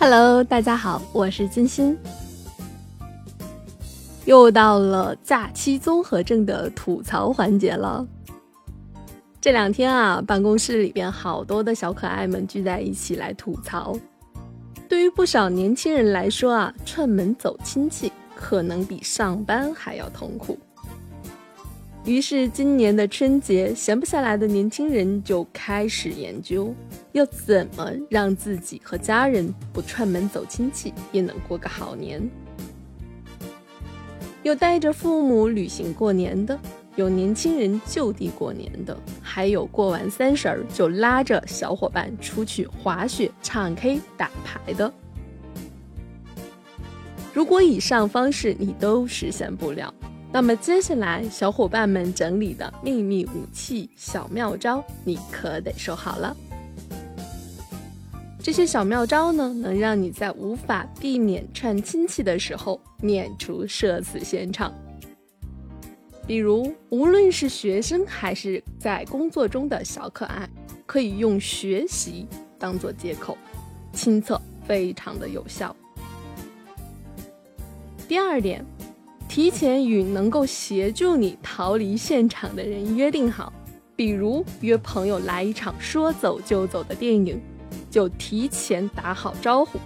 Hello，大家好，我是金鑫。又到了假期综合症的吐槽环节了。这两天啊，办公室里边好多的小可爱们聚在一起来吐槽。对于不少年轻人来说啊，串门走亲戚可能比上班还要痛苦。于是，今年的春节，闲不下来的年轻人就开始研究，要怎么让自己和家人不串门走亲戚，也能过个好年。有带着父母旅行过年的，有年轻人就地过年的，还有过完三十儿就拉着小伙伴出去滑雪、唱 K、打牌的。如果以上方式你都实现不了，那么接下来，小伙伴们整理的秘密武器、小妙招，你可得收好了。这些小妙招呢，能让你在无法避免串亲戚的时候，免除社死现场。比如，无论是学生还是在工作中的小可爱，可以用学习当做借口，亲测非常的有效。第二点。提前与能够协助你逃离现场的人约定好，比如约朋友来一场说走就走的电影，就提前打好招呼。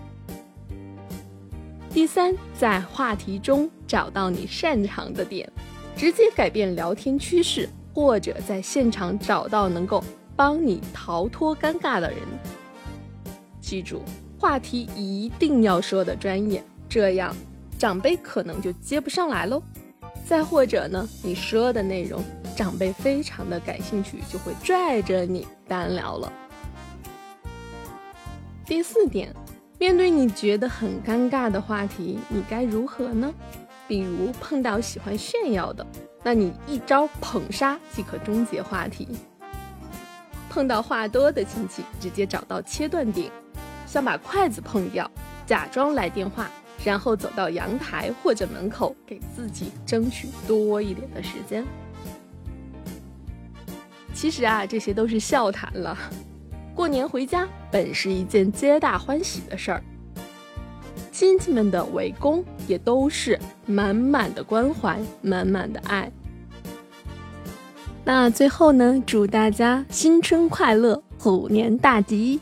第三，在话题中找到你擅长的点，直接改变聊天趋势，或者在现场找到能够帮你逃脱尴尬的人。记住，话题一定要说的专业，这样。长辈可能就接不上来喽，再或者呢，你说的内容长辈非常的感兴趣，就会拽着你单聊了。第四点，面对你觉得很尴尬的话题，你该如何呢？比如碰到喜欢炫耀的，那你一招捧杀即可终结话题；碰到话多的亲戚，直接找到切断点，像把筷子碰掉，假装来电话。然后走到阳台或者门口，给自己争取多一点的时间。其实啊，这些都是笑谈了。过年回家本是一件皆大欢喜的事儿，亲戚们的围攻也都是满满的关怀，满满的爱。那最后呢，祝大家新春快乐，虎年大吉！